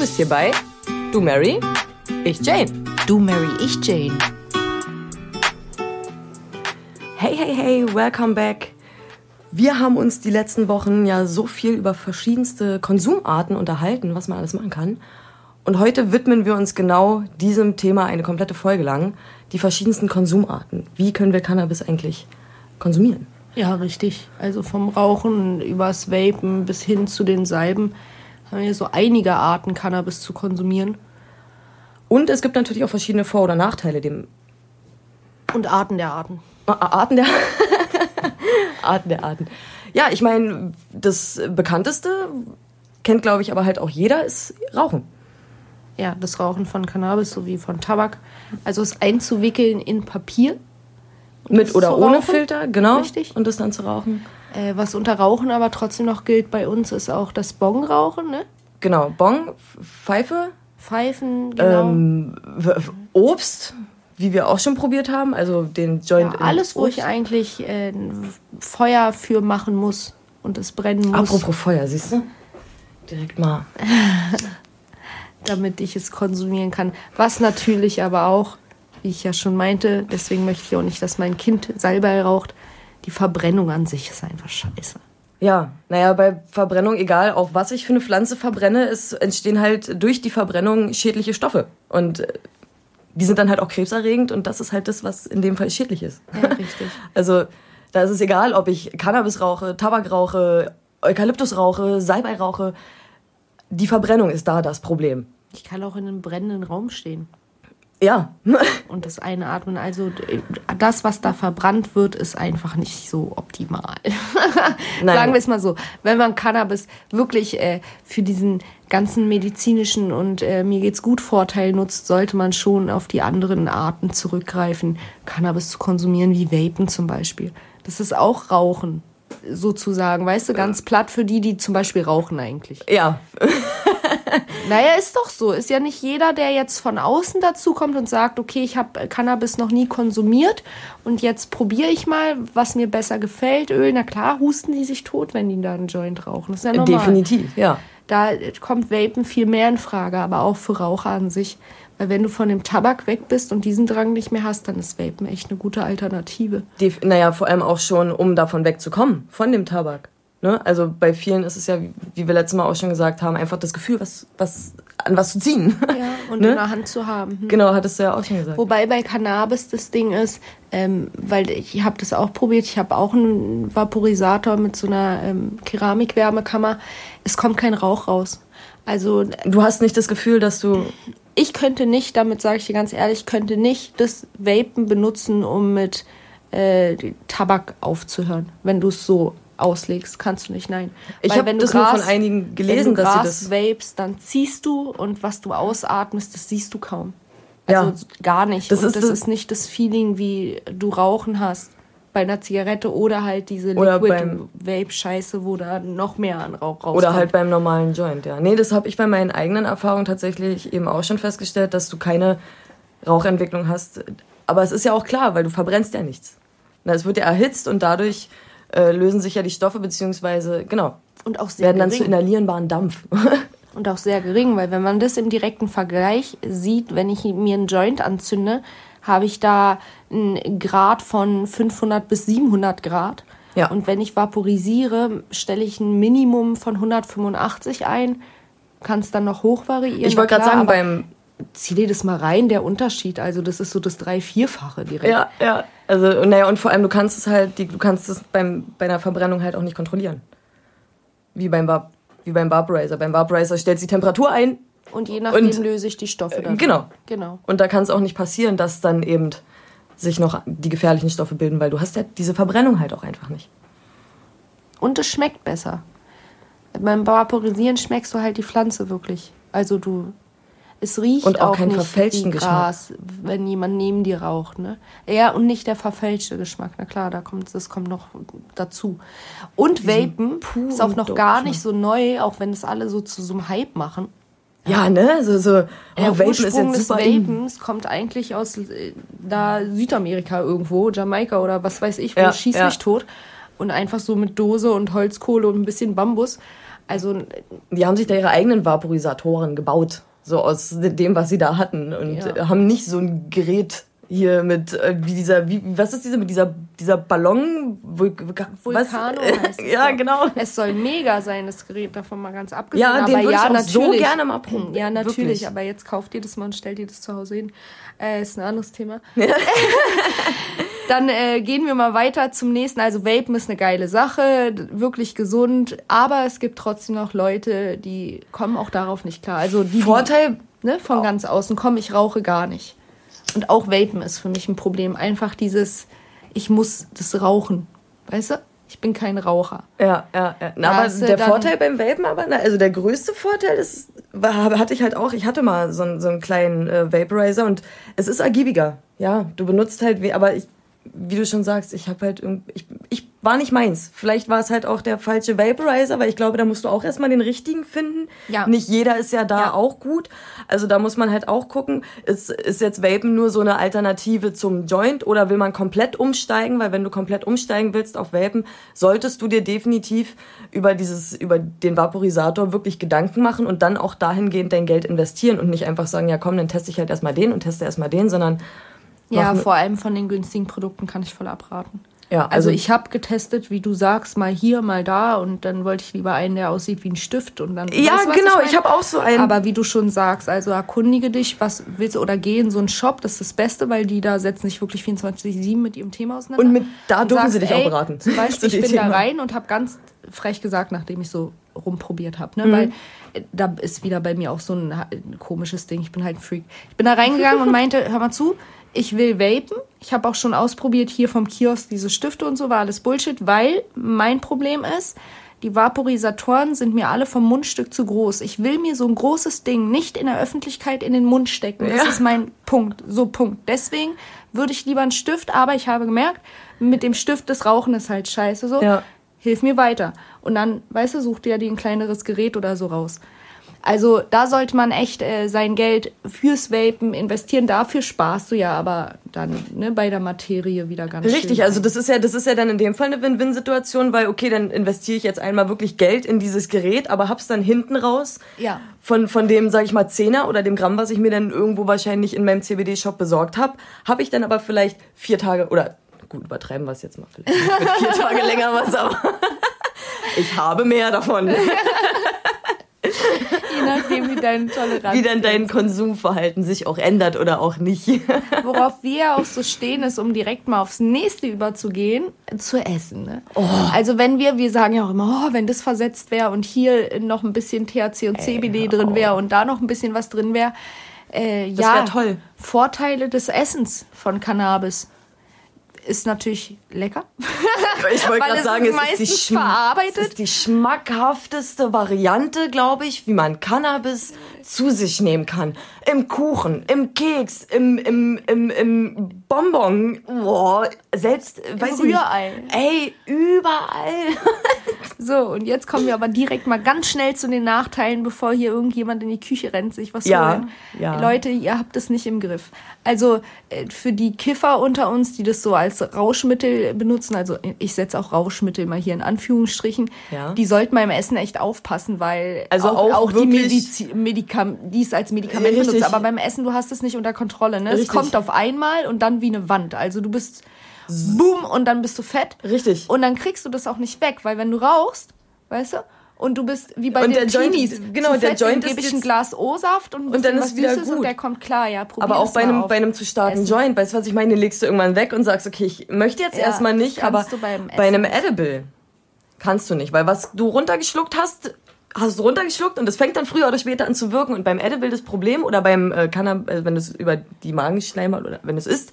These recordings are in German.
bist hier bei Du Mary, ich Jane. Du Mary, ich Jane. Hey, hey, hey, welcome back. Wir haben uns die letzten Wochen ja so viel über verschiedenste Konsumarten unterhalten, was man alles machen kann. Und heute widmen wir uns genau diesem Thema eine komplette Folge lang. Die verschiedensten Konsumarten. Wie können wir Cannabis eigentlich konsumieren? Ja, richtig. Also vom Rauchen übers Vapen bis hin zu den Salben haben wir so einige Arten Cannabis zu konsumieren. Und es gibt natürlich auch verschiedene Vor- oder Nachteile dem. Und Arten der Arten. Arten der Arten der Arten. Ja, ich meine, das bekannteste kennt, glaube ich, aber halt auch jeder, ist Rauchen. Ja, das Rauchen von Cannabis sowie von Tabak. Also es einzuwickeln in Papier. Mit oder ohne rauchen. Filter, genau. Richtig. Und das dann zu rauchen. Äh, was unter Rauchen aber trotzdem noch gilt bei uns, ist auch das Bongrauchen, ne? Genau, Bong, Pfeife. Pfeifen, genau. Ähm, Obst, wie wir auch schon probiert haben, also den Joint. Ja, alles, wo ich eigentlich äh, Feuer für machen muss und es brennen muss. Apropos Feuer, siehst du? Direkt mal. Damit ich es konsumieren kann. Was natürlich aber auch, wie ich ja schon meinte, deswegen möchte ich auch nicht, dass mein Kind Salbei raucht. Die Verbrennung an sich ist einfach scheiße. Ja, naja, bei Verbrennung, egal auch was ich für eine Pflanze verbrenne, es entstehen halt durch die Verbrennung schädliche Stoffe. Und äh, die sind dann halt auch krebserregend und das ist halt das, was in dem Fall schädlich ist. Ja, richtig. Also da ist es egal, ob ich Cannabis rauche, Tabak rauche, Eukalyptus rauche, Salbei rauche. Die Verbrennung ist da das Problem. Ich kann auch in einem brennenden Raum stehen. Ja. und das Einatmen. Also das, was da verbrannt wird, ist einfach nicht so optimal. Sagen wir es mal so. Wenn man Cannabis wirklich äh, für diesen ganzen medizinischen und äh, mir geht's gut Vorteil nutzt, sollte man schon auf die anderen Arten zurückgreifen, Cannabis zu konsumieren, wie Vapen zum Beispiel. Das ist auch Rauchen, sozusagen. Weißt du, ganz platt für die, die zum Beispiel rauchen eigentlich. Ja. Naja, ist doch so. Ist ja nicht jeder, der jetzt von außen dazu kommt und sagt, okay, ich habe Cannabis noch nie konsumiert und jetzt probiere ich mal, was mir besser gefällt. Öl, na klar, husten die sich tot, wenn die da einen Joint rauchen. Das ist ja normal. Definitiv, ja. Da kommt Vapen viel mehr in Frage, aber auch für Raucher an sich. Weil wenn du von dem Tabak weg bist und diesen Drang nicht mehr hast, dann ist Vapen echt eine gute Alternative. Die, naja, vor allem auch schon, um davon wegzukommen, von dem Tabak. Ne? Also bei vielen ist es ja, wie wir letztes Mal auch schon gesagt haben, einfach das Gefühl, was, was, an was zu ziehen. Ja, und ne? in der Hand zu haben. Hm. Genau, hattest du ja auch schon gesagt. Wobei bei Cannabis das Ding ist, ähm, weil ich habe das auch probiert, ich habe auch einen Vaporisator mit so einer ähm, Keramikwärmekammer. Es kommt kein Rauch raus. Also du hast nicht das Gefühl, dass du ich könnte nicht, damit sage ich dir ganz ehrlich, könnte nicht das Vapen benutzen, um mit äh, Tabak aufzuhören, wenn du es so auslegst, kannst du nicht, nein. Ich habe das Gras, nur von einigen gelesen, wenn du dass Gras sie das vapes, dann ziehst du und was du ausatmest, das siehst du kaum. Also ja. gar nicht. Das, und ist, das, das ist nicht das Feeling, wie du Rauchen hast bei einer Zigarette oder halt diese Liquid-Vape-Scheiße, wo da noch mehr an Rauch rauskommt. Oder halt beim normalen Joint, ja. Nee, das habe ich bei meinen eigenen Erfahrungen tatsächlich eben auch schon festgestellt, dass du keine Rauchentwicklung hast. Aber es ist ja auch klar, weil du verbrennst ja nichts. Es wird ja erhitzt und dadurch äh, lösen sich ja die Stoffe, beziehungsweise, genau, und auch sehr werden dann zu inhalierenbaren Dampf. und auch sehr gering, weil wenn man das im direkten Vergleich sieht, wenn ich mir einen Joint anzünde, habe ich da einen Grad von 500 bis 700 Grad. Ja. Und wenn ich vaporisiere, stelle ich ein Minimum von 185 ein, kann es dann noch hoch variieren. Ich wollte gerade sagen, beim zieh dir das mal rein, der Unterschied. Also das ist so das drei vierfache direkt. Ja, ja. Also naja und vor allem du kannst es halt, du kannst es beim bei einer Verbrennung halt auch nicht kontrollieren. Wie beim Bar, wie beim Vaporizer. Beim Vaporizer stellst du die Temperatur ein und je nachdem und, löse ich die Stoffe dann. Genau. genau. Und da kann es auch nicht passieren, dass dann eben sich noch die gefährlichen Stoffe bilden, weil du hast ja diese Verbrennung halt auch einfach nicht. Und es schmeckt besser. Beim Vaporisieren schmeckst du halt die Pflanze wirklich. Also du es riecht und auch, auch keinen nicht verfälschten Gras, Geschmack. wenn jemand neben dir raucht, ne? Ja, und nicht der verfälschte Geschmack. Na klar, da kommt das kommt noch dazu. Und Vapen ist auch noch gar nicht so neu, auch wenn es alle so zu so einem Hype machen. Ja, ne? So, so oh, Der Vapen ist jetzt super des Vapens in. kommt eigentlich aus äh, da Südamerika irgendwo, Jamaika oder was weiß ich, wo ja, schieß ja. mich tot. Und einfach so mit Dose und Holzkohle und ein bisschen Bambus. Also. Die haben sich da ihre eigenen Vaporisatoren gebaut. So aus dem, was sie da hatten. Und ja. haben nicht so ein Gerät hier mit äh, wie dieser wie was ist diese mit dieser dieser Ballon Vul Vulcano heißt es ja doch. genau es soll mega sein das Gerät davon mal ganz abgesehen ja den aber ja ich auch so gerne mal probieren ja natürlich Wirklich. aber jetzt kauft ihr das mal und stellt ihr das zu Hause hin äh, ist ein anderes Thema dann äh, gehen wir mal weiter zum nächsten also Vapen ist eine geile Sache wirklich gesund aber es gibt trotzdem noch Leute die kommen auch darauf nicht klar also die Vorteil ne, von ganz außen komm ich rauche gar nicht und auch Vapen ist für mich ein Problem. Einfach dieses, ich muss das rauchen. Weißt du? Ich bin kein Raucher. Ja, ja, ja. Na, aber der Vorteil beim Vapen aber, also der größte Vorteil ist, hatte ich halt auch, ich hatte mal so einen, so einen kleinen äh, Vaporizer und es ist ergiebiger. Ja, du benutzt halt, aber ich, wie du schon sagst, ich habe halt ich, ich war nicht meins. Vielleicht war es halt auch der falsche Vaporizer, weil ich glaube, da musst du auch erstmal den richtigen finden. Ja. Nicht jeder ist ja da ja. auch gut. Also da muss man halt auch gucken, ist, ist jetzt Vapen nur so eine Alternative zum Joint oder will man komplett umsteigen? Weil wenn du komplett umsteigen willst auf Vapen, solltest du dir definitiv über dieses, über den Vaporisator wirklich Gedanken machen und dann auch dahingehend dein Geld investieren und nicht einfach sagen, ja komm, dann teste ich halt erstmal den und teste erstmal den, sondern ja, vor allem von den günstigen Produkten kann ich voll abraten. Ja, also, also ich habe getestet, wie du sagst, mal hier, mal da und dann wollte ich lieber einen, der aussieht wie ein Stift und dann. Ja, weißt, genau, ich, ich habe auch so einen. Aber wie du schon sagst, also erkundige dich, was willst du oder geh in so einen Shop, das ist das Beste, weil die da setzen sich wirklich 24/7 mit ihrem Thema auseinander. Und mit da dürfen sagst, sie dich ey, auch beraten. Zum Beispiel, ich bin Thema. da rein und habe ganz frech gesagt, nachdem ich so rumprobiert habe, ne, mhm. weil äh, da ist wieder bei mir auch so ein, ein komisches Ding. Ich bin halt ein Freak. Ich bin da reingegangen und meinte, hör mal zu, ich will vapen. Ich habe auch schon ausprobiert hier vom Kiosk diese Stifte und so, war alles Bullshit, weil mein Problem ist, die Vaporisatoren sind mir alle vom Mundstück zu groß. Ich will mir so ein großes Ding nicht in der Öffentlichkeit in den Mund stecken. Das ja. ist mein Punkt. So Punkt. Deswegen würde ich lieber einen Stift, aber ich habe gemerkt, mit dem Stift das Rauchen ist halt scheiße. So, ja. hilf mir weiter. Und dann, weißt du, such dir ja dir ein kleineres Gerät oder so raus. Also da sollte man echt äh, sein Geld fürs Vapen investieren. Dafür sparst du ja aber dann ne, bei der Materie wieder ganz Richtig, schön. also das ist ja, das ist ja dann in dem Fall eine Win-Win-Situation, weil okay, dann investiere ich jetzt einmal wirklich Geld in dieses Gerät, aber hab's dann hinten raus ja. von, von dem, sag ich mal, Zehner oder dem Gramm, was ich mir dann irgendwo wahrscheinlich in meinem CBD-Shop besorgt habe, habe ich dann aber vielleicht vier Tage oder gut, übertreiben wir es jetzt mal vielleicht. Mit vier Tage länger was, aber ich habe mehr davon. Je nachdem, wie dein Toleranz Wie dann dein Konsumverhalten sich auch ändert oder auch nicht. Worauf wir auch so stehen, ist, um direkt mal aufs nächste überzugehen, zu essen. Ne? Oh. Also wenn wir, wir sagen ja auch immer, oh, wenn das versetzt wäre und hier noch ein bisschen THC und CBD Ey, drin wäre und da noch ein bisschen was drin wäre. Äh, das ja, toll. Vorteile des Essens von Cannabis ist natürlich lecker. Ich wollte gerade sagen, es ist, die verarbeitet. es ist die schmackhafteste Variante, glaube ich, wie man Cannabis zu sich nehmen kann. Im Kuchen, im Keks, im, im, im, im Bonbon, boah, selbst, Im weiß Rührei. Nicht, ey, überall. so, und jetzt kommen wir aber direkt mal ganz schnell zu den Nachteilen, bevor hier irgendjemand in die Küche rennt, sich was ja, holen. Ja. Leute, ihr habt das nicht im Griff. Also, äh, für die Kiffer unter uns, die das so als Rauschmittel benutzen, also ich setze auch Rauschmittel mal hier in Anführungsstrichen, ja. die sollten beim Essen echt aufpassen, weil also auch, auch, auch die Medizin, Medikam die es als Medikament Richtig. benutzt, aber beim Essen, du hast es nicht unter Kontrolle. Ne? Es kommt auf einmal und dann wie eine Wand. Also du bist boom und dann bist du fett. Richtig. Und dann kriegst du das auch nicht weg, weil wenn du rauchst, weißt du, und du bist wie bei und den der Teenies. Joint, genau, der Fett, Joint gebe ich ein Glas O-Saft und, und dann ist wieder gut. und der kommt klar, ja. Aber auch bei einem, bei einem zu starken Essen. Joint, weißt du, was ich meine? Den legst du irgendwann weg und sagst, okay, ich möchte jetzt ja, erstmal nicht, aber bei einem Edible kannst du nicht, weil was du runtergeschluckt hast, hast du runtergeschluckt und das fängt dann früher oder später an zu wirken und beim Edible das Problem oder beim äh, Cannabis, äh, wenn es über die Magenschleimhaut oder wenn es ist,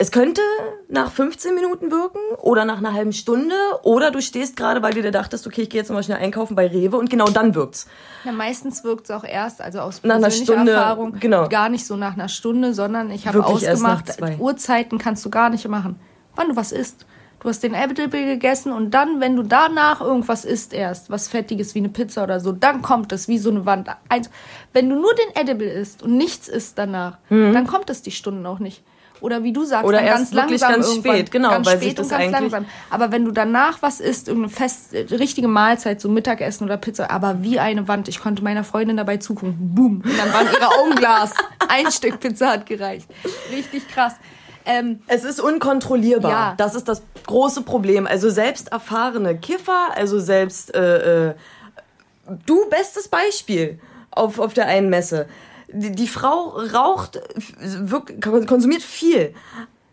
es könnte nach 15 Minuten wirken oder nach einer halben Stunde oder du stehst gerade, weil du dir dachtest, okay, ich gehe jetzt mal schnell einkaufen bei Rewe und genau dann wirkt's. Ja, meistens wirkt's auch erst, also aus nach einer Stunde, Erfahrung, genau. gar nicht so nach einer Stunde, sondern ich habe ausgemacht, Uhrzeiten kannst du gar nicht machen. Wann du was isst. Du hast den Edible gegessen und dann, wenn du danach irgendwas isst erst, was Fettiges wie eine Pizza oder so, dann kommt es wie so eine Wand. Wenn du nur den Edible isst und nichts isst danach, mhm. dann kommt es die Stunden auch nicht. oder wie du sagst, oder dann erst ganz wirklich langsam ganz spät, genau, ganz weil spät sich das und ganz eigentlich langsam. Aber wenn du danach was isst, irgendeine fest, richtige Mahlzeit, so Mittagessen oder Pizza, aber wie eine Wand, ich konnte meiner Freundin dabei zugucken, boom, und dann waren ihre Augen Glas. Ein Stück Pizza hat gereicht. Richtig krass. Ähm, Es ist unkontrollierbar. Ja. Das ist das große Problem. Also selbst erfahrene Kiffer, also selbst äh, äh, du bestes Beispiel auf, auf der einen Messe. Die, die Frau raucht, konsumiert viel.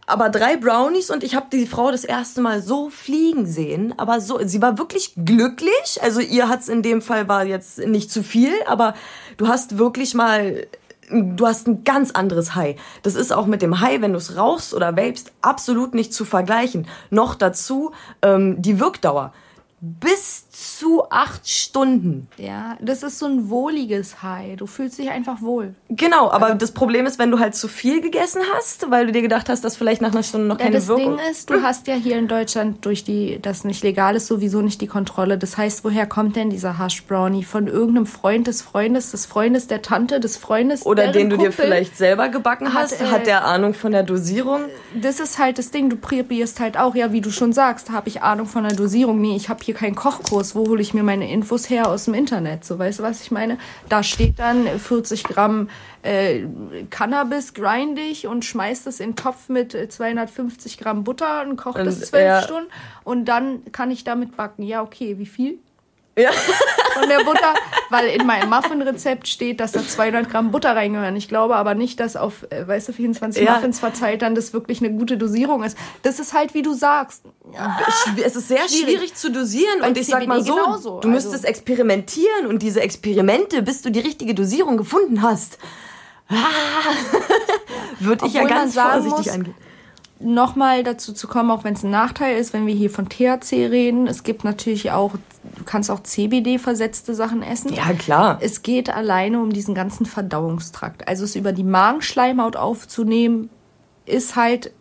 Aber drei Brownies und ich habe die Frau das erste Mal so fliegen sehen. Aber so, sie war wirklich glücklich. Also ihr hat's in dem Fall war jetzt nicht zu viel, aber du hast wirklich mal du hast ein ganz anderes High. Das ist auch mit dem High, wenn du es rauchst oder vapest, absolut nicht zu vergleichen. Noch dazu ähm, die Wirkdauer. Bis zu acht Stunden. ja, das ist so ein wohliges High. Du fühlst dich einfach wohl. Genau, aber das Problem ist, wenn du halt zu viel gegessen hast, weil du dir gedacht hast, dass vielleicht nach einer Stunde noch Ja, keine das Wirkung... Ding ist, du hast ja hier in Deutschland durch die, das nicht legal ist, sowieso nicht die Kontrolle. Das heißt, woher kommt denn dieser Hash Brownie? Von irgendeinem Freund des Freundes, des Freundes der Tante, des Freundes oder den du dir vielleicht selber gebacken hat, hast, äh, hat der Ahnung von der Dosierung. Das ist halt das Ding, du probierst halt auch, ja, wie du schon sagst, habe ich Ahnung von der Dosierung. Nee, ich habe hier keinen Kochkurs. Wo hole ich mir meine Infos her aus dem Internet? So, weißt du, was ich meine? Da steht dann 40 Gramm äh, Cannabis grindig und schmeißt es in den Topf mit äh, 250 Gramm Butter und kocht es zwölf ja. Stunden und dann kann ich damit backen. Ja, okay, wie viel? Ja. Von der Butter, weil in meinem Muffin-Rezept steht, dass da 200 Gramm Butter reingehören. Ich glaube aber nicht, dass auf, äh, weißt du, 24 Ja. Muffins verteilt dann das wirklich eine gute Dosierung ist. Das ist halt, wie du sagst. Schw- Es ist sehr Schwierig. schwierig, zu dosieren Bei und ich sag mal CBD so, genauso, du müsstest also- experimentieren und diese Experimente, bis du die richtige Dosierung gefunden hast, ah, würde ich ja ganz vorsichtig muss, angehen. Nochmal dazu zu kommen, auch wenn es ein Nachteil ist, wenn wir hier von THC reden. Es gibt natürlich auch, du kannst auch CBD-versetzte Sachen essen. Ja, klar. Es geht alleine um diesen ganzen Verdauungstrakt. Also es über die Magenschleimhaut aufzunehmen, ist halt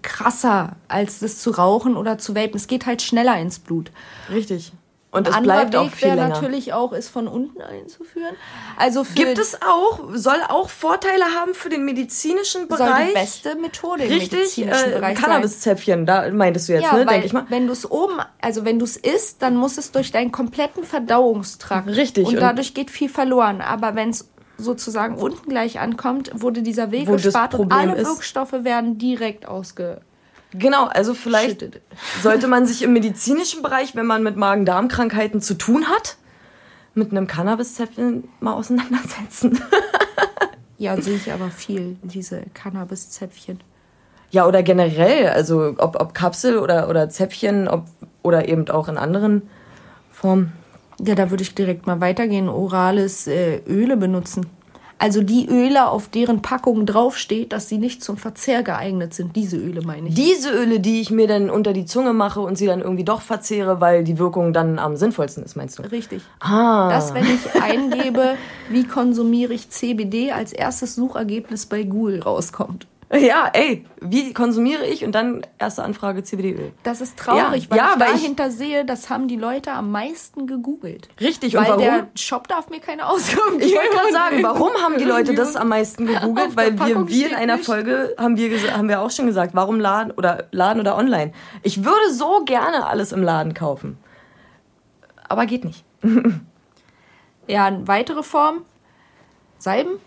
krasser, als das zu rauchen oder zu vapen. Es geht halt schneller ins Blut. Richtig. Und es bleibt auch Weg viel länger. natürlich auch, es von unten einzuführen. Also für Gibt es auch, soll auch Vorteile haben für den medizinischen soll Bereich? die beste Methode im Richtig, medizinischen äh, Bereich sein. Cannabiszäpfchen, da meintest du jetzt, Ja, ne, denke ich mal. wenn du es oben, also wenn du es isst, dann muss es durch deinen kompletten Verdauungstrakt. Richtig, Und und- dadurch geht viel verloren. Aber wenn es sozusagen unten gleich ankommt, wurde dieser Weg Wo gespart und alle ist- Wirkstoffe werden direkt ausgeschüttet. Genau, also vielleicht sollte man sich im medizinischen Bereich, wenn man mit Magen-Darm-Krankheiten zu tun hat, mit einem Cannabiszäpfchen mal auseinandersetzen. Ja, sehe ich aber viel, diese Cannabiszäpfchen. Ja, oder generell, also ob, ob Kapsel oder, oder Zäpfchen, ob, oder eben auch in anderen Formen. Ja, da würde ich direkt mal weitergehen. Orales äh, Öle benutzen. Also die Öle, auf deren Packung draufsteht, dass sie nicht zum Verzehr geeignet sind. Diese Öle meine ich. Diese Öle, die ich mir dann unter die Zunge mache und sie dann irgendwie doch verzehre, weil die Wirkung dann am sinnvollsten ist, meinst du? Richtig. Ah. Das, wenn ich eingebe, wie konsumiere ich CBD, als erstes Suchergebnis bei Google rauskommt. Ja, ey, wie konsumiere ich? Und dann erste Anfrage CBD-Öl. Das ist traurig, Ja, weil ja, ich weil ich- dahinter sehe, das haben die Leute am meisten gegoogelt. Richtig, und Weil warum? der Shop darf mir keine Ausgaben geben. Ich wollte gerade sagen, warum haben die Leute das am meisten gegoogelt? Weil wir, wir in einer. Folge haben wir, haben wir auch schon gesagt, warum Laden oder Laden oder online. Ich würde so gerne alles im Laden kaufen. Aber geht nicht. Ja, eine weitere Form. Salben,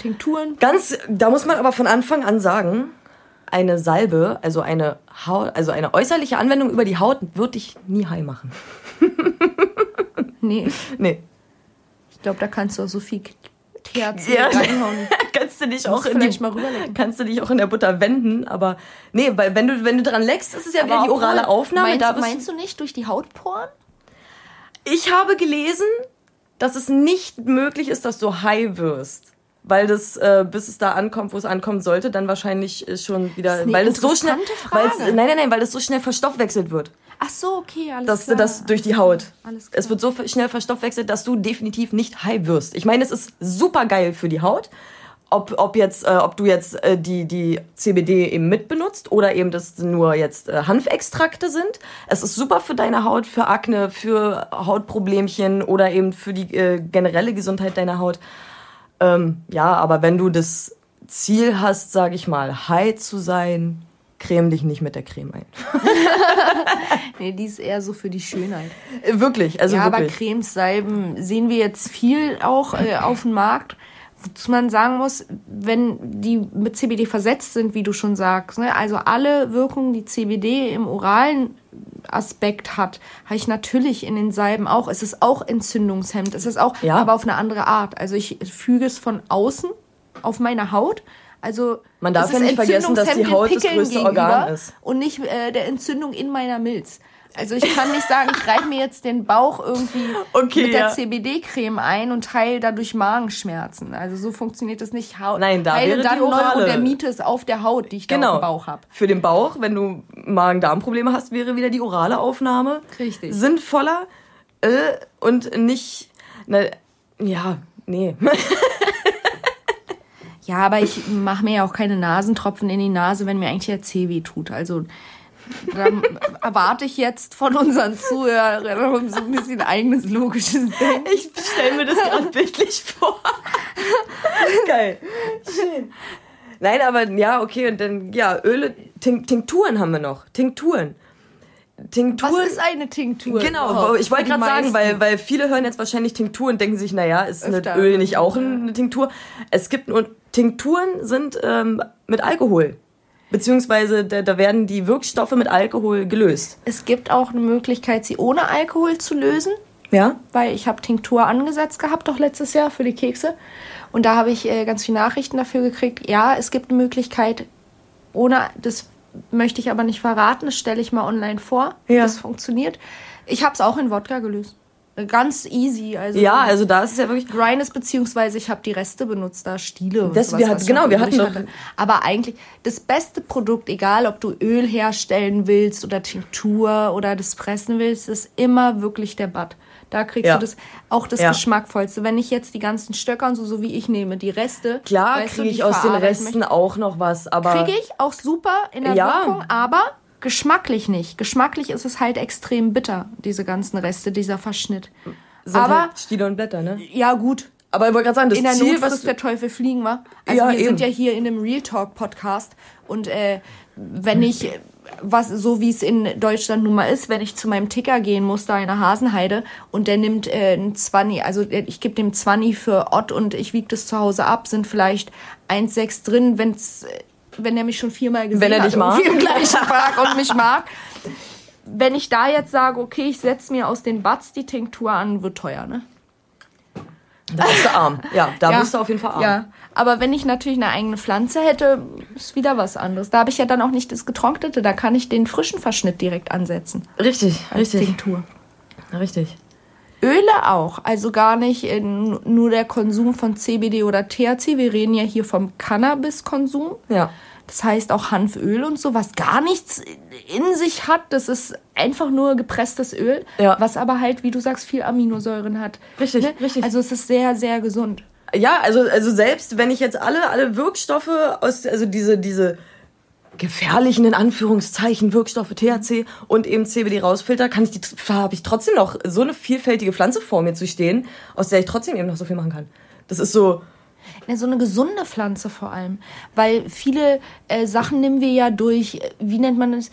Tinkturen. Ganz, da muss man aber von Anfang an sagen, eine Salbe, also eine Haut, also eine äußerliche Anwendung über die Haut, wird dich nie high machen. Nee, Nee. ich glaube, da kannst du auch so viel THC Ja. reinhauen. kannst du dich auch in die, mal rüberlegen. kannst du dich auch in der Butter wenden, aber nee, weil wenn du wenn du dran leckst, ist es ja wieder die orale Aufnahme. Meinst, da meinst du nicht durch die Hautporen? Ich habe gelesen, dass es nicht möglich ist, dass du high wirst. Weil das, äh, bis es da ankommt, wo es ankommen sollte, dann wahrscheinlich äh, schon wieder, weil es so schnell, weil es, nein, nein, nein, weil es so schnell verstoffwechselt wird, Ach so, okay, alles dass klar. das durch die Haut. Alles klar. Es wird so schnell verstoffwechselt, dass du definitiv nicht high wirst. Ich meine, es ist super geil für die Haut. Ob, ob jetzt, äh, ob du jetzt äh, die, die CBD eben mitbenutzt oder eben das nur jetzt äh, Hanfextrakte sind. Es ist super für deine Haut, für Akne, für Hautproblemchen oder eben für die äh, generelle Gesundheit deiner Haut. Ähm, ja, aber wenn du das Ziel hast, sage ich mal, high zu sein, creme dich nicht mit der Creme ein. nee, die ist eher so für die Schönheit. Äh, wirklich, also ja, wirklich. aber Cremes, Salben sehen wir jetzt viel auch äh, auf dem Markt. Wozu man sagen muss, wenn die mit CBD versetzt sind, wie du schon sagst, ne, also alle Wirkungen, die CBD im oralen Aspekt hat, habe ich natürlich in den Salben auch. Es ist auch Entzündungshemd. Es ist auch, ja. aber auf eine andere Art. Also ich füge es von außen auf meine Haut. Also man darf ja nicht vergessen, dass die Haut das größte Organ ist und nicht äh, der Entzündung in meiner Milz. Also ich kann nicht sagen, ich reibe mir jetzt den Bauch irgendwie okay, mit der ja. CBD-Creme ein und heile dadurch Magenschmerzen. Also so funktioniert das nicht. Ha Nein, da heile wäre dann die orale. Neurodermitis auf der Haut, die ich genau. da auf dem Bauch habe. Für den Bauch, wenn du Magen-Darm-Probleme hast, wäre wieder die orale Aufnahme Richtig. sinnvoller äh, und nicht, na, ja, nee. ja, aber ich mache mir ja auch keine Nasentropfen in die Nase, wenn mir eigentlich der Zeh weh tut. Also da erwarte ich jetzt von unseren Zuhörern so ein bisschen eigenes logisches Denken. Ich stelle mir das gerade bildlich vor. Geil. Schön. Nein, aber ja, okay, und dann, ja, Öle, Tinkturen haben wir noch. Tinkturen. Tinkturen. Was ist eine Tinktur? Genau, ich wollte gerade sagen, weil, weil viele hören jetzt wahrscheinlich Tinktur und denken sich, naja, ist Öfter. eine Öl nicht auch eine Tinktur? Es gibt nur, Tinkturen sind ähm, mit Alkohol beziehungsweise da, da werden die Wirkstoffe mit Alkohol gelöst. Es gibt auch eine Möglichkeit, sie ohne Alkohol zu lösen. Ja. Weil ich habe Tinktur angesetzt gehabt, doch letztes Jahr für die Kekse. Und da habe ich äh, ganz viele Nachrichten dafür gekriegt. Ja, es gibt eine Möglichkeit, ohne, das möchte ich aber nicht verraten, das stelle ich mal online vor, wie ja. das funktioniert. Ich habe es auch in Wodka gelöst. Ganz easy. Also ja, also da ist es ja wirklich. Dryness, beziehungsweise ich habe die Reste benutzt, da Stiele und das, sowas, wir hatten, Genau, wir hatten doch. Hatte. Aber eigentlich das beste Produkt, egal ob du Öl herstellen willst oder Tinktur oder das pressen willst, ist immer wirklich der Bad. Da kriegst ja. du das auch das ja. Geschmackvollste. Wenn ich jetzt die ganzen Stöcker und so, so wie ich nehme, die Reste. Klar, kriege ich aus den Resten auch noch was, aber. Kriege ich auch super in der ja. Wirkung, aber geschmacklich nicht. Geschmacklich ist es halt extrem bitter, diese ganzen Reste, dieser Verschnitt. Sind aber halt Stiele und Blätter, ne? Ja, gut. Aber ich wollte gerade sagen, das in der Ziel, Not was der Teufel fliegen war. Also ja, wir eben. sind ja hier in einem Real Talk Podcast und äh, wenn ich was so wie es in Deutschland nun mal ist, wenn ich zu meinem Ticker gehen muss, da in der Hasenheide und der nimmt äh, ein 20, also ich gebe dem 20 für Ott und ich wiege das zu Hause ab, sind vielleicht 1,6 drin, wenn's wenn er mich schon viermal gesehen wenn er dich hat mag. im gleichen Tag und mich mag. Wenn ich da jetzt sage, okay, ich setze mir aus den Bats die Tinktur an, wird teuer, ne? Da bist du arm. Ja, da ja. bist du auf jeden Fall arm. Ja, aber wenn ich natürlich eine eigene Pflanze hätte, ist wieder was anderes. Da habe ich ja dann auch nicht das getrocknete, da kann ich den frischen Verschnitt direkt ansetzen. Richtig, richtig. Tinktur. Richtig. Öle auch, also gar nicht in, nur der Konsum von CBD oder THC. Wir reden ja hier vom Cannabiskonsum. Ja. Das heißt auch Hanföl und so, was gar nichts in sich hat. Das ist einfach nur gepresstes Öl, ja. was aber halt, wie du sagst, viel Aminosäuren hat. Richtig, ne? richtig. Also es ist sehr, sehr gesund. Ja, also, also selbst wenn ich jetzt alle, alle Wirkstoffe aus, also diese, diese gefährlichen, in Anführungszeichen, Wirkstoffe THC und eben CBD rausfilter, kann ich die, habe ich trotzdem noch so eine vielfältige Pflanze vor mir zu stehen, aus der ich trotzdem eben noch so viel machen kann. Das ist so, ja, so eine gesunde Pflanze vor allem. Weil viele äh, Sachen nehmen wir ja durch, wie nennt man das?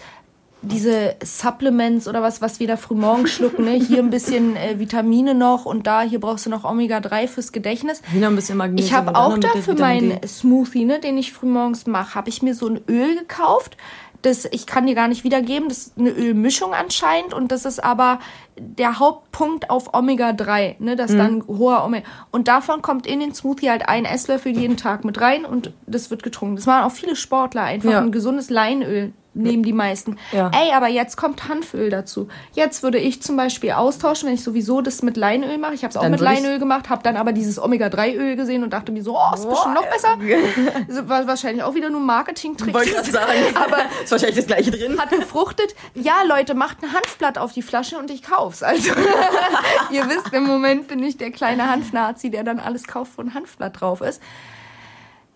Diese Supplements oder was, was wir da früh morgens schlucken, ne? Hier ein bisschen äh, Vitamine noch und da, hier brauchst du noch Omega-3 fürs Gedächtnis. Noch ein bisschen Magnesium. Ich habe auch dafür meinen Smoothie, ne, den ich früh morgens mache, habe ich mir so ein Öl gekauft das, ich kann dir gar nicht wiedergeben, das ist eine Ölmischung anscheinend und das ist aber der Hauptpunkt auf Omega-3, ne, das mhm. dann hoher Omega. Und davon kommt in den Smoothie halt ein Esslöffel jeden Tag mit rein und das wird getrunken. Das machen auch viele Sportler einfach ja. ein gesundes Leinöl nehmen die meisten. Ja. Ey, aber jetzt kommt Hanföl dazu. Jetzt würde ich zum Beispiel austauschen, wenn ich sowieso das mit Leinöl mache. Ich habe es auch dann mit Leinöl gemacht, habe dann aber dieses Omega-3-Öl gesehen und dachte mir so, oh, ist Boah, bestimmt noch besser. also, war wahrscheinlich auch wieder nur Marketing-Trick. Wollte ich sagen. aber ist wahrscheinlich das gleiche drin. Hat gefruchtet. Ja, Leute, macht ein Hanfblatt auf die Flasche und ich kauf's. Also, ihr wisst, im Moment bin ich der kleine Hanfnazi, der dann alles kauft, wo ein Hanfblatt drauf ist.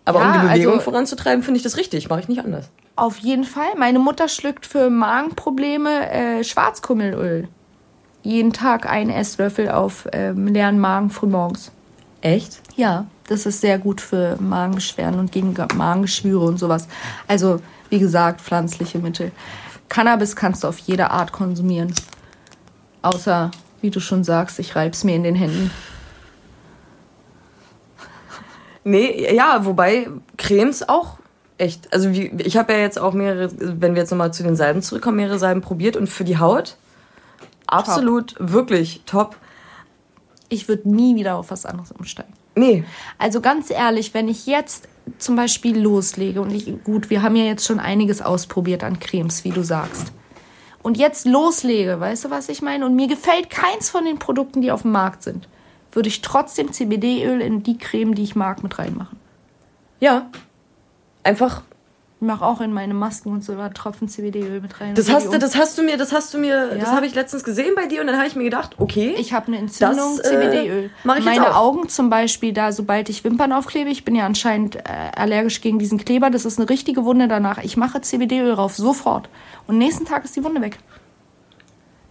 Aber ja, um die Bewegung also, voranzutreiben, finde ich das richtig. Mache ich nicht anders. Auf jeden Fall. Meine Mutter schluckt für Magenprobleme äh, Schwarzkummelöl. Jeden Tag ein Esslöffel auf ähm, leeren Magen frühmorgens. Echt? Ja. Das ist sehr gut für Magenbeschwerden und gegen Magengeschwüre und sowas. Also, wie gesagt, pflanzliche Mittel. Cannabis kannst du auf jede Art konsumieren. Außer, wie du schon sagst, ich reib's mir in den Händen. Nee, ja, wobei Cremes auch echt. Also wie, ich habe ja jetzt auch mehrere, wenn wir jetzt nochmal zu den Salben zurückkommen, mehrere Salben probiert und für die Haut absolut top. wirklich top. Ich würde nie wieder auf was anderes umsteigen. Nee. Also ganz ehrlich, wenn ich jetzt zum Beispiel loslege und ich, gut, wir haben ja jetzt schon einiges ausprobiert an Cremes, wie du sagst. Und jetzt loslege, weißt du, was ich meine? Und mir gefällt keins von den Produkten, die auf dem Markt sind würde ich trotzdem CBD-Öl in die Creme, die ich mag, mit reinmachen. Ja. Einfach. Ich mache auch in meine Masken und so Tropfen CBD-Öl mit rein. Das hast, du, das hast du mir, das hast du mir, ja. das habe ich letztens gesehen bei dir und dann habe ich mir gedacht, okay. Ich habe eine Entzündung, CBD-Öl. Äh, ich meine Augen zum Beispiel, da sobald ich Wimpern aufklebe, ich bin ja anscheinend äh, allergisch gegen diesen Kleber, das ist eine richtige Wunde danach. Ich mache CBD-Öl rauf, sofort. Und nächsten Tag ist die Wunde weg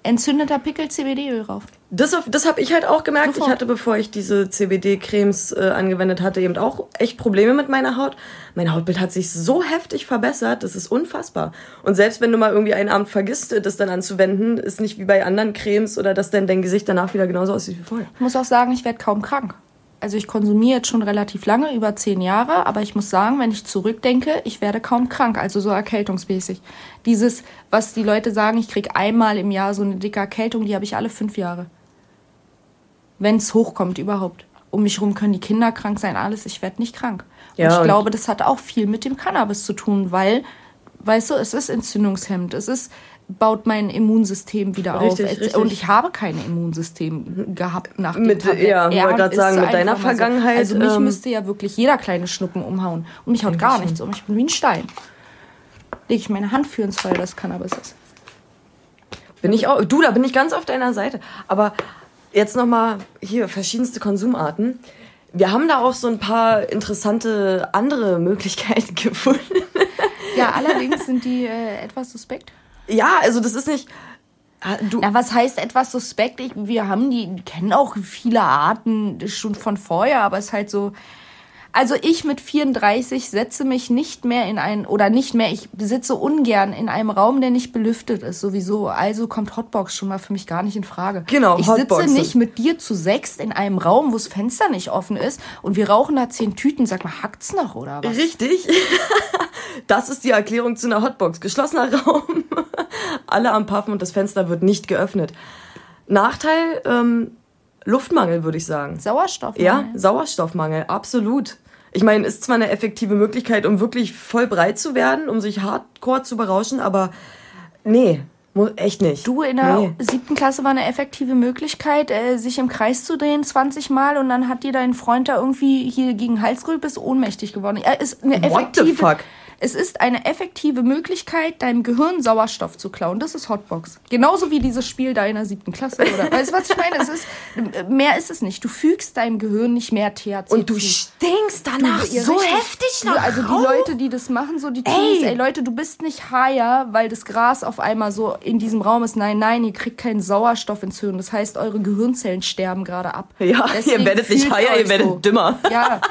entzündeter Pickel CBD-Öl drauf. Das, das habe ich halt auch gemerkt. Sofort. Ich hatte, bevor ich diese CBD-Cremes äh, angewendet hatte, eben auch echt Probleme mit meiner Haut. Mein Hautbild hat sich so heftig verbessert, das ist unfassbar. Und selbst wenn du mal irgendwie einen Abend vergisst, das dann anzuwenden, ist nicht wie bei anderen Cremes oder dass dann dein Gesicht danach wieder genauso aussieht wie vorher. Ich muss auch sagen, ich werde kaum krank also ich konsumiere jetzt schon relativ lange, über zehn Jahre, aber ich muss sagen, wenn ich zurückdenke, ich werde kaum krank, also so erkältungsmäßig. Dieses, was die Leute sagen, ich kriege einmal im Jahr so eine dicke Erkältung, die habe ich alle fünf Jahre. Wenn es hochkommt überhaupt. Um mich herum können die Kinder krank sein, alles, ich werde nicht krank. Ja, und ich und glaube, das hat auch viel mit dem Cannabis zu tun, weil, weißt du, es ist entzündungshemmend, es ist baut mein Immunsystem wieder richtig, auf. Richtig. Und ich habe kein Immunsystem gehabt nach dem mit, Ja, ich wollte gerade sagen, mit deiner Vergangenheit. So. Also mich ähm, müsste ja wirklich jeder kleine Schnuppen umhauen. Und mich haut gar nichts um. Ich bin wie ein Stein. Lege ich meine Hand für ins Feuer, dass Cannabis ist. Bin ich auch. Du, da bin ich ganz auf deiner Seite. Aber jetzt nochmal hier verschiedenste Konsumarten. Wir haben da auch so ein paar interessante andere Möglichkeiten gefunden. Ja, allerdings sind die äh, etwas suspekt. Ja, also das ist nicht. Ah, du Na, was heißt etwas suspekt? Ich, wir haben die, kennen auch viele Arten schon von vorher, aber es ist halt so, also ich mit 34 setze mich nicht mehr in ein, oder nicht mehr, ich sitze ungern in einem Raum, der nicht belüftet ist, sowieso. Also kommt Hotbox schon mal für mich gar nicht in Frage. Genau, Ich Hotboxen. sitze nicht mit dir zu sechst in einem Raum, wo das Fenster nicht offen ist und wir rauchen da zehn Tüten. Sag mal, hackt's noch oder was? Richtig. Das ist die Erklärung zu einer Hotbox. Geschlossener Raum, alle am Puffen und das Fenster wird nicht geöffnet. Nachteil, ähm, Luftmangel, würde ich sagen. Sauerstoffmangel? Ja, Sauerstoffmangel, absolut. Ich meine, ist zwar eine effektive Möglichkeit, um wirklich voll breit zu werden, um sich hardcore zu berauschen, aber nee, echt nicht. Du, in der nee. siebten Klasse war eine effektive Möglichkeit, äh, sich im Kreis zu drehen 20 Mal und dann hat dir dein Freund da irgendwie hier gegen Hals gerührt, bist ohnmächtig geworden. Er ist eine effektive, What the fuck? Es ist eine effektive Möglichkeit, deinem Gehirn Sauerstoff zu klauen. Das ist Hotbox. Genauso wie dieses Spiel deiner siebten Klasse, oder? weißt du, was ich meine? Es ist, mehr ist es nicht. Du fügst deinem Gehirn nicht mehr THC Und du zu. stinkst danach du, so richtig, heftig nach Also die Leute, die das machen, so die Teenies, ey. ey Leute, du bist nicht higher, weil das Gras auf einmal so in diesem Raum ist. Nein, nein, ihr kriegt keinen Sauerstoffentzündung. Das heißt, eure Gehirnzellen sterben gerade ab. Ja, Deswegen ihr werdet nicht higher, ihr werdet so. dümmer. Ja,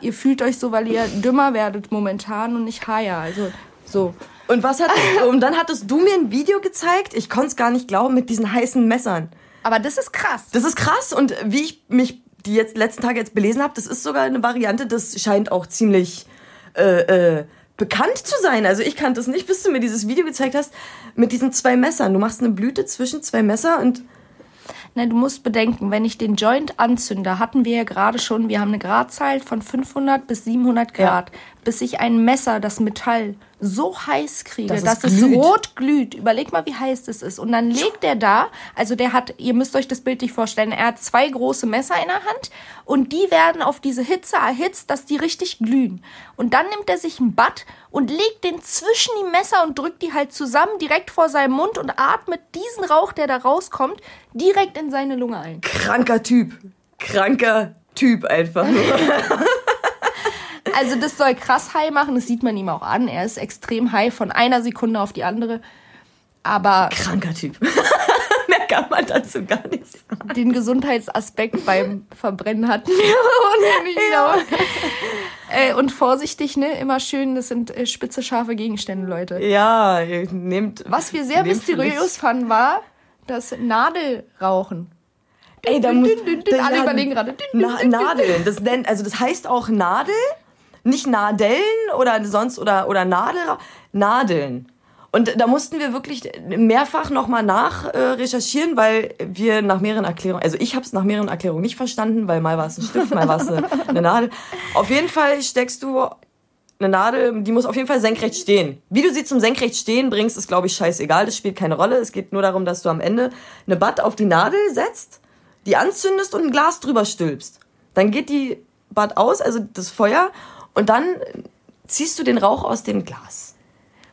ihr fühlt euch so, weil ihr dümmer werdet momentan und nicht higher Feier. Also so. Und was hat und dann hattest du mir ein Video gezeigt? Ich konnte es gar nicht glauben mit diesen heißen Messern. Aber das ist krass. Das ist krass und wie ich mich die jetzt letzten Tage jetzt belesen habe, das ist sogar eine Variante, das scheint auch ziemlich äh, äh, bekannt zu sein. Also ich kannte es nicht, bis du mir dieses Video gezeigt hast mit diesen zwei Messern. Du machst eine Blüte zwischen zwei Messer und Nein, du musst bedenken, wenn ich den Joint anzünde, hatten wir ja gerade schon, wir haben eine Gradzahl von 500 bis 700 Grad, ja. Bis ich ein Messer, das Metall, so heiß kriege, das dass es, es rot glüht. Überleg mal, wie heiß das ist. Und dann legt er da, also der hat, ihr müsst euch das Bild nicht vorstellen, er hat zwei große Messer in der Hand und die werden auf diese Hitze erhitzt, dass die richtig glühen. Und dann nimmt er sich ein Bad und legt den zwischen die Messer und drückt die halt zusammen direkt vor seinem Mund und atmet diesen Rauch, der da rauskommt, direkt in seine Lunge ein. Kranker Typ. Kranker Typ einfach. Also das soll krass high machen, das sieht man ihm auch an. Er ist extrem high von einer Sekunde auf die andere. Aber. Kranker Typ. Mehr kann man dazu gar nichts sagen. Den Gesundheitsaspekt beim Verbrennen hatten wir. ja. äh, und vorsichtig, ne? Immer schön, das sind äh, spitze, scharfe Gegenstände, Leute. Ja, nehmt. Was wir sehr mysteriös fanden, war das Nadelrauchen. Ey, da muss, da, Alle überlegen gerade. Na, Nadeln, das nennt, also das heißt auch Nadel, nicht Nadeln oder sonst oder oder Nadel, Nadeln. Und da mussten wir wirklich mehrfach nochmal nach äh, recherchieren, weil wir nach mehreren Erklärungen, also ich habe es nach mehreren Erklärungen nicht verstanden, weil mal war es ein Stift, mal war es eine, eine Nadel. Auf jeden Fall steckst du eine Nadel, die muss auf jeden Fall senkrecht stehen. Wie du sie zum senkrecht stehen bringst, ist glaube ich scheißegal, das spielt keine Rolle. Es geht nur darum, dass du am Ende eine Butt auf die Nadel setzt, die anzündest und ein Glas drüber stülpst. Dann geht die Butt aus, also das Feuer, und dann ziehst du den Rauch aus dem Glas.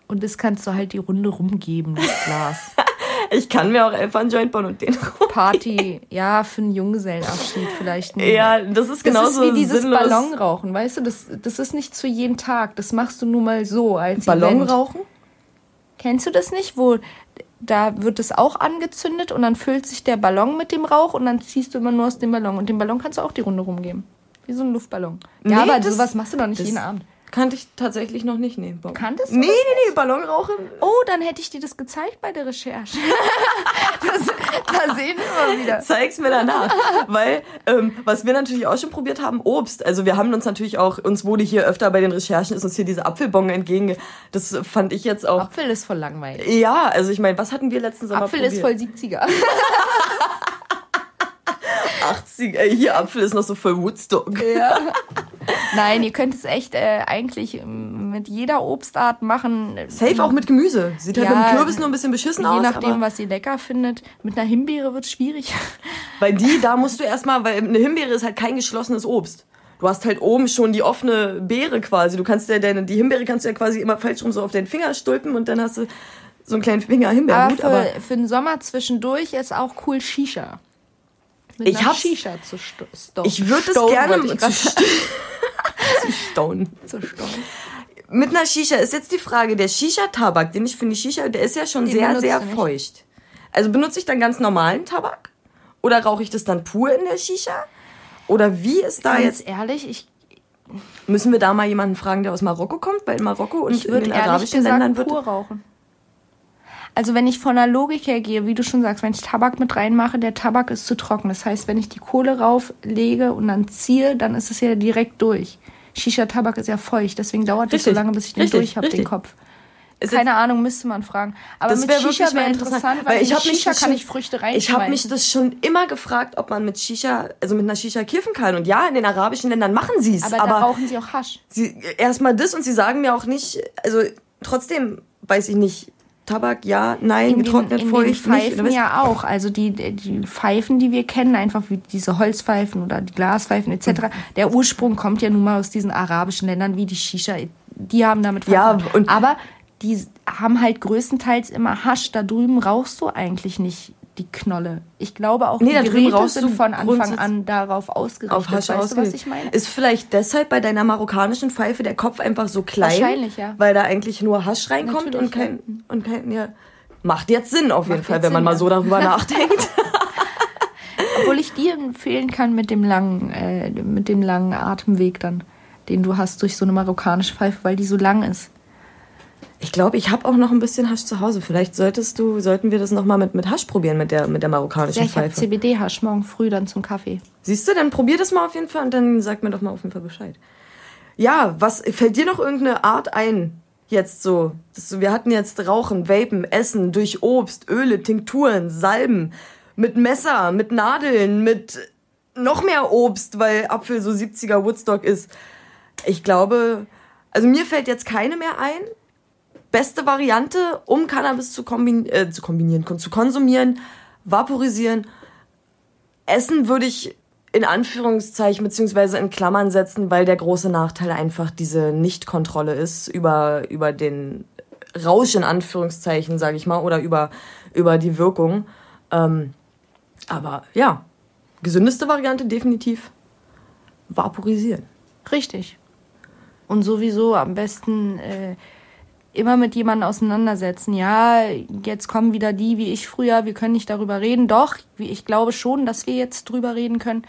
Und das kannst du halt die Runde rumgeben, das Glas. ich kann mir auch einfach einen Joint bauen und den rumgeben. Party, ja, für einen Junggesellenabschied vielleicht. Nicht. Ja, das ist genauso Das ist wie dieses sinnlos. Ballonrauchen, weißt du? Das, das ist nicht zu jedem Tag. Das machst du nur mal so als Ballonrauchen? Kennst du das nicht? Wo da wird es auch angezündet und dann füllt sich der Ballon mit dem Rauch und dann ziehst du immer nur aus dem Ballon. Und den Ballon kannst du auch die Runde rumgeben. Wie so ein Luftballon. Ja, nee, aber das, sowas machst du doch nicht jeden Abend. Kannte ich tatsächlich noch nicht nehmen. Kanntest du Nee, nee, nee, Ballonrauchen. Oh, dann hätte ich dir das gezeigt bei der Recherche. das, da sehen wir mal wieder. Zeig's mir danach. Weil, ähm, was wir natürlich auch schon probiert haben, Obst. Also wir haben uns natürlich auch, uns wurde hier öfter bei den Recherchen, ist uns hier diese Apfelbon entgegen. Das fand ich jetzt auch. Apfel ist voll langweilig. Ja, also ich meine, was hatten wir letzten Sommer Apfel probiert? ist voll 70er. 80, ey, hier Apfel ist noch so voll Woodstock. Ja. Nein, ihr könnt es echt äh, eigentlich ähm, mit jeder Obstart machen. Safe auch mit Gemüse. Sieht halt mit dem Kürbis nur ein bisschen beschissen je aus. Je nachdem, was ihr lecker findet. Mit einer Himbeere wird es schwierig. Weil die, da musst du erstmal, weil eine Himbeere ist halt kein geschlossenes Obst. Du hast halt oben schon die offene Beere quasi. Du kannst ja deine, die Himbeere kannst du ja quasi immer falsch rum so auf den Finger stülpen und dann hast du so einen kleinen Finger Himbeerhut. Aber, für, aber für den Sommer zwischendurch ist auch cool Shisha. Mit ich einer Shisha zu stoßen. Ich würde es gerne zu, st zu stone. Zu stone. Mit einer Shisha ist jetzt die Frage, der Shisha-Tabak, den ich finde, Shisha, der ist ja schon den sehr, sehr feucht. Also benutze ich dann ganz normalen Tabak? Oder rauche ich das dann pur in der Shisha? Oder wie ist da ganz jetzt... ehrlich, ich... Müssen wir da mal jemanden fragen, der aus Marokko kommt? Weil in Marokko und ich in den arabischen Ländern wird... pur rauchen. Also wenn ich von der Logik her gehe, wie du schon sagst, wenn ich Tabak mit reinmache, der Tabak ist zu trocken. Das heißt, wenn ich die Kohle rauflege und dann ziehe, dann ist es ja direkt durch. Shisha-Tabak ist ja feucht, deswegen dauert es so lange, bis ich den richtig, durch habe, den Kopf. Keine Ahnung, müsste man fragen. Aber das mit Shisha wäre interessant, weil, weil ich mit Shisha kann ich Früchte reinschmeißen. Ich habe mich das schon immer gefragt, ob man mit Shisha, also mit einer Shisha kiffen kann. Und ja, in den arabischen Ländern machen sie es. Aber, aber da rauchen sie auch Hasch. Erstmal das und sie sagen mir auch nicht, also trotzdem weiß ich nicht, Tabak, ja, nein, in getrocknet, den, feucht, in Pfeifen nicht, ja auch. Also die, die Pfeifen, die wir kennen, einfach wie diese Holzpfeifen oder die Glaspfeifen etc., mhm. der Ursprung kommt ja nun mal aus diesen arabischen Ländern wie die Shisha. Die haben damit Ja, und Aber die haben halt größtenteils immer Hasch. Da drüben rauchst du eigentlich nicht die Knolle. Ich glaube auch, nee, die Geräte sind von Anfang an darauf ausgerichtet. Auf Hasch weißt du, was ich meine? Ist vielleicht deshalb bei deiner marokkanischen Pfeife der Kopf einfach so klein? Wahrscheinlich, ja. Weil da eigentlich nur Hasch reinkommt und kein, und kein, ja. Macht jetzt Sinn auf jeden Macht Fall, wenn man Sinn, mal so darüber nachdenkt. Obwohl ich dir empfehlen kann mit dem langen, äh, mit dem langen Atemweg dann, den du hast durch so eine marokkanische Pfeife, weil die so lang ist. Ich glaube, ich habe auch noch ein bisschen Hasch zu Hause. Vielleicht solltest du, sollten wir das noch mal mit, mit Hasch probieren, mit der, mit der marokkanischen ja, ich Pfeife. CBD-Hasch morgen früh dann zum Kaffee. Siehst du, dann probier das mal auf jeden Fall und dann sag mir doch mal auf jeden Fall Bescheid. Ja, was fällt dir noch irgendeine Art ein? Jetzt so. Das, wir hatten jetzt Rauchen, Vapen, Essen durch Obst, Öle, Tinkturen, Salben, mit Messer, mit Nadeln, mit noch mehr Obst, weil Apfel so 70er Woodstock ist. Ich glaube, also mir fällt jetzt keine mehr ein beste Variante, um Cannabis zu, kombin äh, zu kombinieren, zu konsumieren, vaporisieren. Essen würde ich in Anführungszeichen beziehungsweise in Klammern setzen, weil der große Nachteil einfach diese Nichtkontrolle ist über, über den Rausch in Anführungszeichen, sage ich mal, oder über, über die Wirkung. Ähm, aber ja, gesündeste Variante definitiv vaporisieren. Richtig. Und sowieso am besten äh, immer mit jemandem auseinandersetzen. Ja, jetzt kommen wieder die wie ich früher, wir können nicht darüber reden. Doch, ich glaube schon, dass wir jetzt drüber reden können.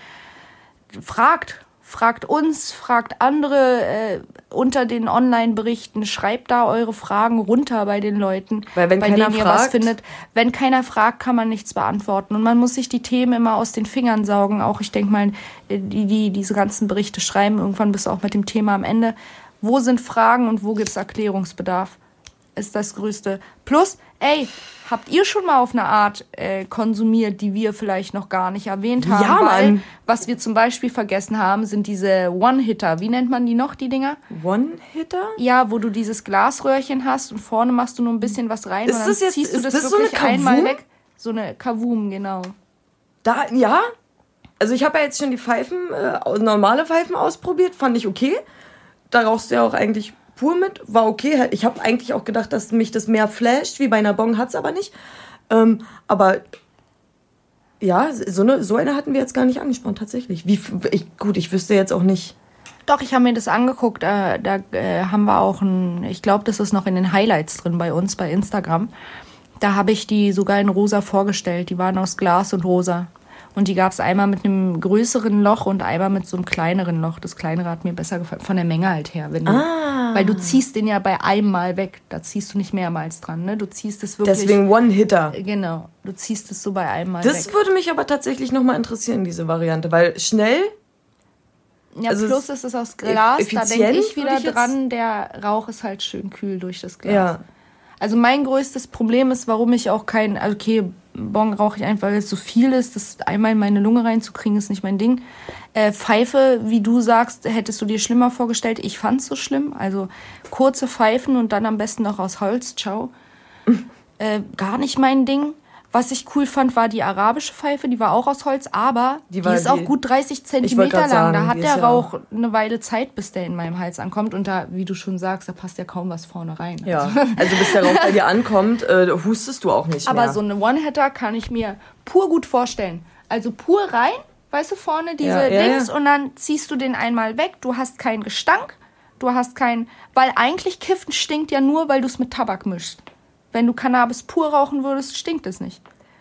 Fragt, fragt uns, fragt andere äh, unter den Online-Berichten, schreibt da eure Fragen runter bei den Leuten, Weil wenn bei keiner denen ihr fragt- was findet. Wenn keiner fragt, kann man nichts beantworten. Und man muss sich die Themen immer aus den Fingern saugen. Auch ich denke mal, äh, die, die diese ganzen Berichte schreiben, irgendwann bist du auch mit dem Thema am Ende. Wo sind Fragen und wo gibt's Erklärungsbedarf? Ist das Größte. Plus, ey, habt ihr schon mal auf eine Art äh, konsumiert, die wir vielleicht noch gar nicht erwähnt haben? Ja, weil, Mann. was wir zum Beispiel vergessen haben, sind diese One-Hitter. Wie nennt man die noch, die Dinger? One-Hitter? Ja, wo du dieses Glasröhrchen hast und vorne machst du nur ein bisschen was rein Ist und dann das jetzt- ziehst du das, das so eine wirklich einmal Kavum? weg. So eine Kavum, genau. Da, ja. Also ich habe ja jetzt schon die Pfeifen, äh, normale Pfeifen ausprobiert, fand ich okay. Da rauchst du ja auch eigentlich pur mit, war okay. Ich habe eigentlich auch gedacht, dass mich das mehr flasht, wie bei einer Bong hat's aber nicht. Ähm, aber ja, so eine, so eine hatten wir jetzt gar nicht angesprochen, tatsächlich. Wie, ich, gut, ich wüsste jetzt auch nicht. Doch, ich habe mir das angeguckt. Äh, da äh, haben wir auch ein, ich glaube, das ist noch in den Highlights drin bei uns bei Instagram. Da habe ich die sogar in rosa vorgestellt. Die waren aus Glas und rosa. Und die gab es einmal mit einem größeren Loch und einmal mit so einem kleineren Loch. Das kleinere hat mir besser gefallen, von der Menge halt her. Wenn du, Weil du ziehst den ja bei einem Mal weg. Da ziehst du nicht mehrmals dran. Ne? Du ziehst es wirklich. Deswegen One-Hitter. Genau. Du ziehst es so bei einem Mal Das weg. würde mich aber tatsächlich nochmal interessieren, diese Variante. Weil schnell, Ja, also plus ist es aus Glas. Da denke ich wieder ich dran, der Rauch ist halt schön kühl durch das Glas. ja. Also mein größtes Problem ist, warum ich auch kein, okay, Bon rauche ich einfach, weil es so viel ist, das einmal in meine Lunge reinzukriegen, ist nicht mein Ding. Äh, Pfeife, wie du sagst, hättest du dir schlimmer vorgestellt. Ich fand's so schlimm. Also kurze Pfeifen und dann am besten noch aus Holz, ciao. äh, gar nicht mein Ding. Was ich cool fand, war die arabische Pfeife, die war auch aus Holz, aber Die die, ist auch die- gut 30 Ich Zentimeter lang. grad da sagen, hat der ja- Rauch eine Weile Zeit, bis der in meinem Hals ankommt. Und da, wie du schon sagst, da passt ja kaum was vorne rein. Ja, also bis der Rauch bei dir ankommt, äh, hustest du auch nicht Aber mehr. so eine One-Hitter kann ich mir pur gut vorstellen. Also pur rein, weißt du, vorne diese Ja, ja, Dings und dann ziehst du den einmal weg. Du hast keinen Gestank, du hast keinen. Weil eigentlich Kiffen stinkt ja nur, weil du es mit Tabak mischst. Wenn du Cannabis pur rauchen würdest, stinkt es nicht.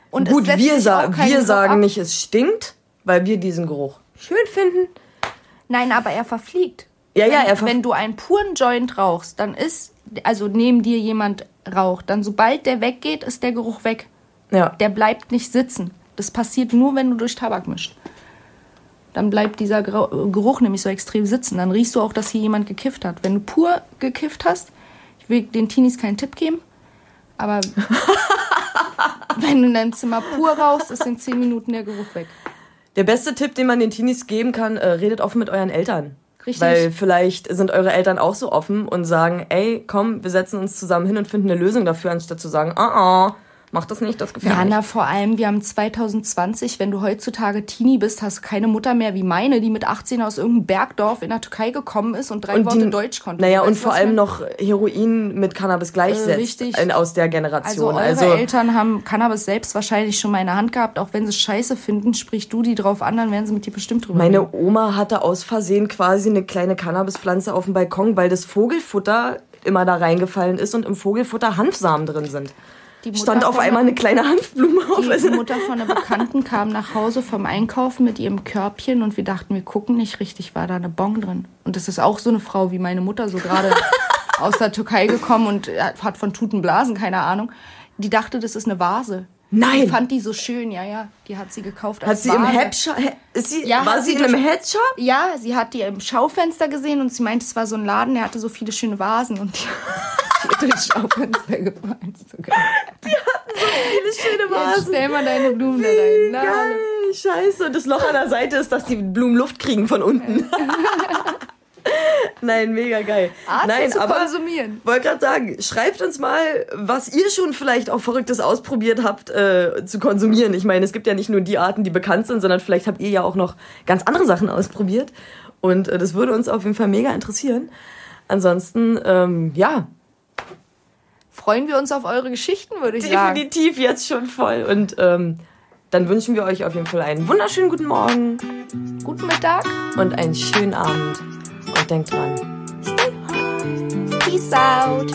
Und Gut, wir, sa wir sagen nicht, es stinkt, weil wir diesen Geruch schön finden. Nein, aber er verfliegt. Ja, ja, wenn, er verf- Wenn du einen puren Joint rauchst, dann ist, also neben dir jemand raucht, dann sobald der weggeht, ist der Geruch weg. Ja. Der bleibt nicht sitzen. Das passiert nur, wenn du durch Tabak mischst. Dann bleibt dieser Geruch nämlich so extrem sitzen. Dann riechst du auch, dass hier jemand gekifft hat. Wenn du pur gekifft hast, ich will den Teenies keinen Tipp geben, aber wenn du in deinem Zimmer pur rauchst, ist in 10 Minuten der Geruch weg. Der beste Tipp, den man den Teenies geben kann, äh, redet offen mit euren Eltern. Richtig. Weil vielleicht sind eure Eltern auch so offen und sagen, ey, komm, wir setzen uns zusammen hin und finden eine Lösung dafür, anstatt zu sagen, ah, ah, mach das nicht, das gefällt Ja, mir. na, vor allem, wir haben 2020, wenn du heutzutage Teenie bist, hast du keine Mutter mehr wie meine, die mit 18 aus irgendeinem Bergdorf in der Türkei gekommen ist und drei Und Worte die- Deutsch konnte. Naja, Weißt und vor allem noch Heroin mit Cannabis gleichsetzt. richtig. in- aus der Also Generation. eure Also, Eltern haben Cannabis selbst wahrscheinlich schon mal in der Hand gehabt. Auch wenn sie scheiße finden, sprich du die drauf an, dann werden sie mit dir bestimmt drüber reden. meine Oma hatte aus Versehen quasi eine kleine Cannabispflanze auf dem Balkon, weil das Vogelfutter immer da reingefallen ist und im Vogelfutter Hanfsamen drin sind. Stand auf einmal eine kleine Hanfblume auf. Die Mutter von einer Bekannten kam nach Hause vom Einkaufen mit ihrem Körbchen und wir dachten, wir gucken nicht richtig, war da eine Bon drin. Und das ist auch so eine Frau wie meine Mutter, so gerade aus der Türkei gekommen und hat von Tutenblasen, keine Ahnung. Die dachte, das ist eine Vase. Nein. Die fand die so schön, ja, ja. Die hat sie gekauft Hat als sie im Vase. Headshot, ist sie, Ja, war sie in einem Headshot? Ja, sie hat die im Schaufenster gesehen und sie meinte, es war so ein Laden, der hatte so viele schöne Vasen und die, die hat durchs Schaufenster gefallen. So geil. Viele schöne Jetzt Vasen. stell mal deine Blumen da Wie rein. Na, geil, scheiße. Und das Loch an der Seite ist, dass die Blumen Luft kriegen von unten. Nein, mega geil. Art Nein, zu aber konsumieren. wollte gerade sagen, schreibt uns mal, was ihr schon vielleicht auch Verrücktes ausprobiert habt äh, zu konsumieren. Ich meine, es gibt ja nicht nur die Arten, die bekannt sind, sondern vielleicht habt ihr ja auch noch ganz andere Sachen ausprobiert. Und äh, das würde uns auf jeden Fall mega interessieren. Ansonsten, ähm, ja, Freuen wir uns auf eure Geschichten, würde ich sagen. definitiv jetzt schon voll. Und ähm, dann wünschen wir euch auf jeden Fall einen wunderschönen guten Morgen Guten Mittag. und einen schönen Abend. Und denkt dran, Peace out.